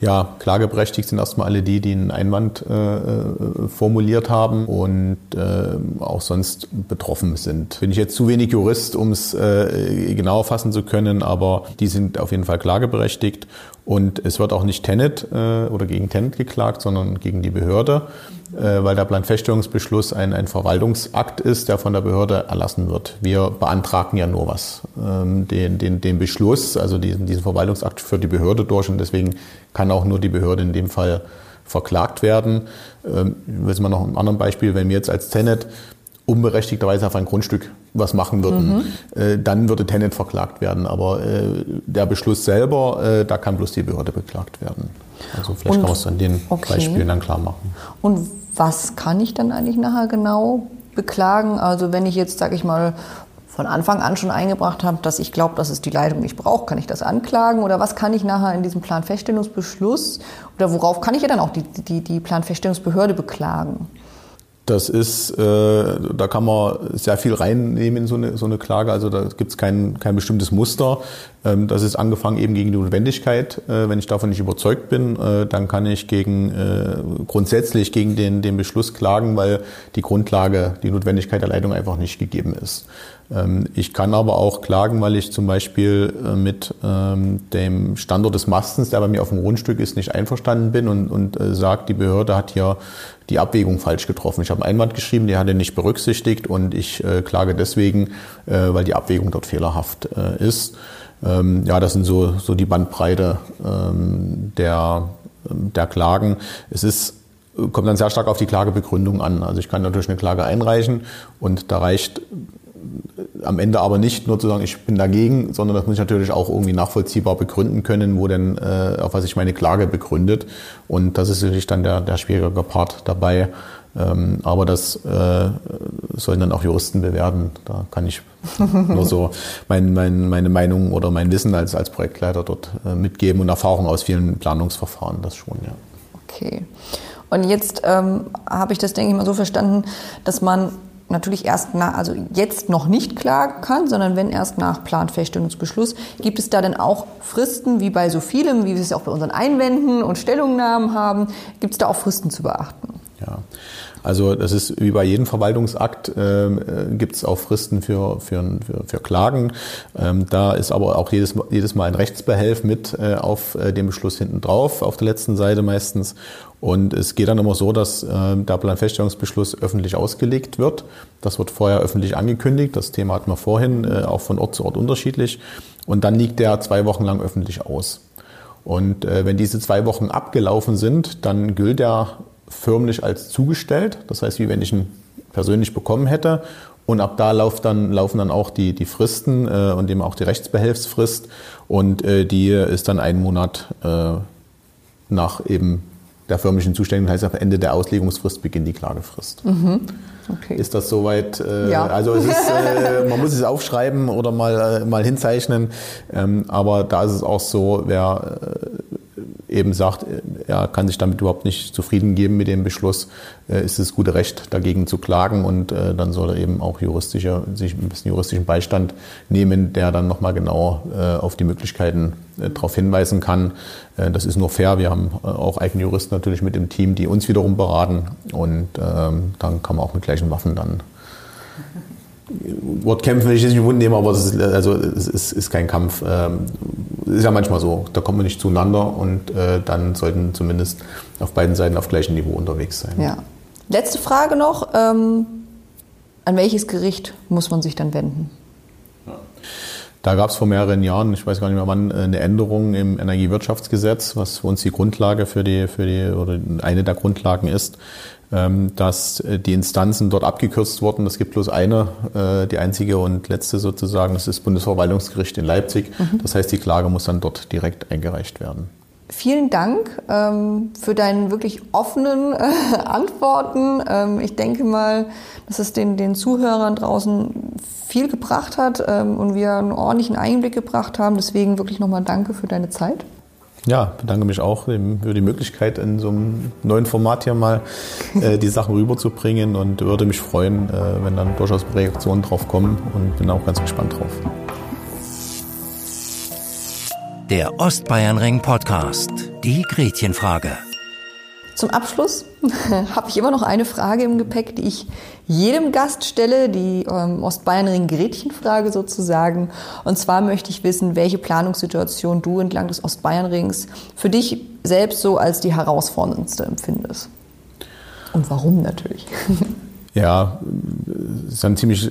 [SPEAKER 1] Ja, klageberechtigt sind erstmal alle die, die einen Einwand äh, äh, formuliert haben und äh, auch sonst betroffen sind. Bin ich jetzt zu wenig Jurist, um es äh, genauer fassen zu können, aber die sind auf jeden Fall klageberechtigt und es wird auch nicht Tenet äh, oder gegen Tenet geklagt, sondern gegen die Behörde, äh, weil der Planfeststellungsbeschluss ein, ein Verwaltungsakt ist, der von der Behörde erlassen wird. Wir beantragen ja nur was, ähm, den, den, den Beschluss, also diesen, diesen Verwaltungsakt für die Behörde durch und deswegen kann auch nur die Behörde in dem Fall verklagt werden. Ähm, jetzt mal noch ein anderes Beispiel, wenn wir jetzt als Tenet unberechtigterweise auf ein Grundstück was machen würden, mhm. äh, dann würde Tenant verklagt werden. Aber äh, der Beschluss selber, äh, da kann bloß die Behörde beklagt werden. Also vielleicht Und, kann man es an den okay. Beispielen dann klar machen.
[SPEAKER 3] Und was kann ich dann eigentlich nachher genau beklagen? Also wenn ich jetzt, sage ich mal, von Anfang an schon eingebracht habe, dass ich glaube, dass es die Leitung nicht braucht, kann ich das anklagen? Oder was kann ich nachher in diesem Planfeststellungsbeschluss oder worauf kann ich ja dann auch die, die, die Planfeststellungsbehörde beklagen?
[SPEAKER 1] Das ist, äh, da kann man sehr viel reinnehmen in so eine, so eine Klage. Also da gibt es kein, kein bestimmtes Muster. Ähm, das ist angefangen eben gegen die Notwendigkeit. Äh, wenn ich davon nicht überzeugt bin, äh, dann kann ich gegen äh, grundsätzlich gegen den, den Beschluss klagen, weil die Grundlage, die Notwendigkeit der Leitung einfach nicht gegeben ist. Ähm, ich kann aber auch klagen, weil ich zum Beispiel äh, mit ähm, dem Standort des Mastens, der bei mir auf dem Grundstück ist, nicht einverstanden bin und, und äh, sagt, die Behörde hat hier die Abwägung falsch getroffen. Ich habe einen Einwand geschrieben, die hat er nicht berücksichtigt und ich äh, klage deswegen, weil die Abwägung dort fehlerhaft ist. Ähm, ja, das sind so, so die Bandbreite der, der Klagen. Es ist kommt dann sehr stark auf die Klagebegründung an. Also ich kann natürlich eine Klage einreichen und da reicht am Ende aber nicht nur zu sagen, ich bin dagegen, sondern das muss ich natürlich auch irgendwie nachvollziehbar begründen können, wo denn, äh, auf was ich meine Klage begründet. Und das ist natürlich dann der, der schwierige Part dabei. Ähm, aber das äh, sollen dann auch Juristen bewerten. Da kann ich nur so mein, mein, meine Meinung oder mein Wissen als, als Projektleiter dort äh, mitgeben und Erfahrung aus vielen Planungsverfahren, das schon, ja.
[SPEAKER 3] Okay. Und jetzt ähm, habe ich das, denke ich mal, so verstanden, dass man natürlich erst nach, also jetzt noch nicht klagen kann, sondern wenn erst nach Planfeststellungsbeschluss. Gibt es da denn auch Fristen, wie bei so vielem, wie wir es auch bei unseren Einwänden und Stellungnahmen haben, gibt es da auch Fristen zu beachten?
[SPEAKER 1] Ja, also das ist wie bei jedem Verwaltungsakt, äh, gibt es auch Fristen für, für, für, für Klagen. Ähm, da ist aber auch jedes, jedes Mal ein Rechtsbehelf mit äh, auf äh, dem Beschluss hinten drauf, auf der letzten Seite meistens. Und es geht dann immer so, dass äh, der Planfeststellungsbeschluss öffentlich ausgelegt wird. Das wird vorher öffentlich angekündigt. Das Thema hatten wir vorhin, äh, auch von Ort zu Ort unterschiedlich. Und dann liegt der zwei Wochen lang öffentlich aus. Und äh, wenn diese zwei Wochen abgelaufen sind, dann gilt er förmlich als zugestellt. Das heißt, wie wenn ich ihn persönlich bekommen hätte. Und ab da laufen dann, laufen dann auch die, die Fristen äh, und eben auch die Rechtsbehelfsfrist. Und äh, die ist dann einen Monat äh, nach eben der förmlichen Zustellung. Heißt, am Ende der Auslegungsfrist beginnt die Klagefrist. Mhm. Okay. Ist das soweit? Äh, ja. Also ist, äh, man muss es aufschreiben oder mal, äh, mal hinzeichnen. Ähm, aber da ist es auch so, wer äh, eben sagt, er kann sich damit überhaupt nicht zufrieden geben mit dem Beschluss, äh, ist es gute Recht, dagegen zu klagen und äh, dann soll er eben auch juristischer, sich ein bisschen juristischen Beistand nehmen, der dann nochmal genau auf die Möglichkeiten darauf hinweisen kann. das ist nur fair. Wir haben auch eigene Juristen natürlich mit im Team, die uns wiederum beraten und ähm, dann kann man auch mit gleichen Waffen dann Wort kämpfen will ich jetzt nicht Wund nehmen, aber es ist, also, es ist, ist kein Kampf. Ähm, ist ja manchmal so, da kommen wir nicht zueinander und äh, dann sollten zumindest auf beiden Seiten auf gleichem Niveau unterwegs sein.
[SPEAKER 3] Ja. Letzte Frage noch. Ähm, an welches Gericht muss man sich dann wenden?
[SPEAKER 1] Da gab es vor mehreren Jahren, ich weiß gar nicht mehr wann, eine Änderung im Energiewirtschaftsgesetz, was für uns die Grundlage für die, für die oder eine der Grundlagen ist, dass äh, die Instanzen dort abgekürzt wurden. Es gibt bloß eine, äh, die einzige und letzte sozusagen, das ist das Bundesverwaltungsgericht in Leipzig. Mhm. Das heißt, die Klage muss dann dort direkt eingereicht werden.
[SPEAKER 3] Vielen Dank ähm, für deine wirklich offenen äh, Antworten. Ähm, ich denke mal, dass es den, den Zuhörern draußen viel gebracht hat ähm, und wir einen ordentlichen Einblick gebracht haben. Deswegen wirklich nochmal danke für deine Zeit.
[SPEAKER 1] Ja, bedanke mich auch für die Möglichkeit, in so einem neuen Format hier mal äh, die Sachen rüberzubringen und würde mich freuen, äh, wenn dann durchaus Reaktionen drauf kommen und bin auch ganz gespannt drauf.
[SPEAKER 2] Der Ostbayernring Podcast. Die Gretchenfrage.
[SPEAKER 3] Zum Abschluss habe ich immer noch eine Frage im Gepäck, die ich jedem Gast stelle, die ähm, Ostbayernring-Gretchenfrage sozusagen. Und zwar möchte ich wissen, welche Planungssituation du entlang des Ostbayernrings für dich selbst so als die herausforderndste empfindest. Und warum natürlich.
[SPEAKER 1] Ja, ist ein ziemlich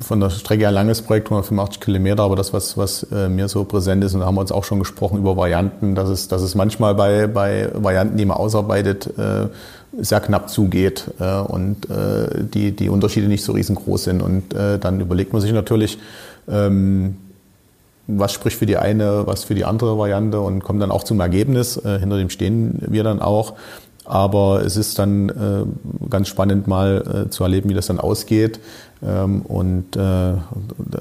[SPEAKER 1] von der Strecke ein langes Projekt, 185 Kilometer, aber das, was, was äh, mir so präsent ist, und da haben wir uns auch schon gesprochen über Varianten, dass es, dass es manchmal bei, bei Varianten, die man ausarbeitet, äh, sehr knapp zugeht äh, und die, die Unterschiede nicht so riesengroß sind. Und dann überlegt man sich natürlich, ähm, was spricht für die eine, was für die andere Variante und kommt dann auch zum Ergebnis. Hinter dem stehen wir dann auch. Aber es ist dann äh, ganz spannend mal äh, zu erleben, wie das dann ausgeht. Ähm, und äh, da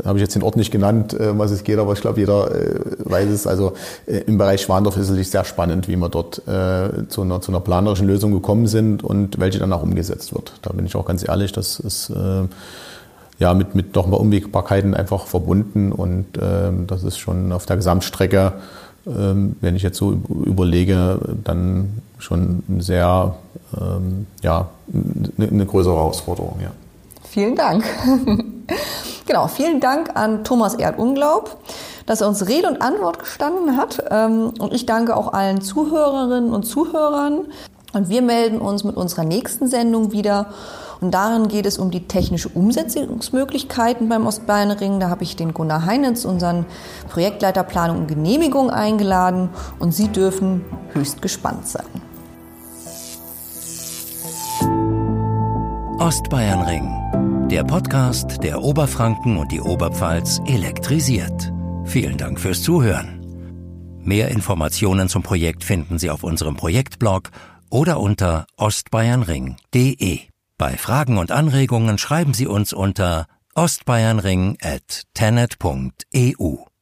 [SPEAKER 1] habe ich jetzt den Ort nicht genannt, äh, was es geht, aber ich glaube, jeder äh, weiß es. Also äh, im Bereich Schwandorf ist es natürlich sehr spannend, wie wir dort äh, zu, einer, zu einer planerischen Lösung gekommen sind und welche dann auch umgesetzt wird. Da bin ich auch ganz ehrlich, das ist äh, ja mit, mit doch mal Unwägbarkeiten einfach verbunden und äh, das ist schon auf der Gesamtstrecke ähm, wenn ich jetzt so überlege, dann schon sehr, ähm, ja, eine größere Herausforderung, ja.
[SPEAKER 3] Vielen Dank. genau, vielen Dank an Thomas Erdunglaub, dass er uns Rede und Antwort gestanden hat. Ähm, und ich danke auch allen Zuhörerinnen und Zuhörern. Und wir melden uns mit unserer nächsten Sendung wieder. Und darin geht es um die technische Umsetzungsmöglichkeiten beim Ostbayernring. Da habe ich den Gunnar Heinitz, unseren Projektleiter Planung und Genehmigung, eingeladen. Und Sie dürfen höchst gespannt sein.
[SPEAKER 2] Ostbayernring, der Podcast, der Oberfranken und die Oberpfalz elektrisiert. Vielen Dank fürs Zuhören. Mehr Informationen zum Projekt finden Sie auf unserem Projektblog oder unter ostbayernring.de. Bei Fragen und Anregungen schreiben Sie uns unter ostbayernring at tenet.eu.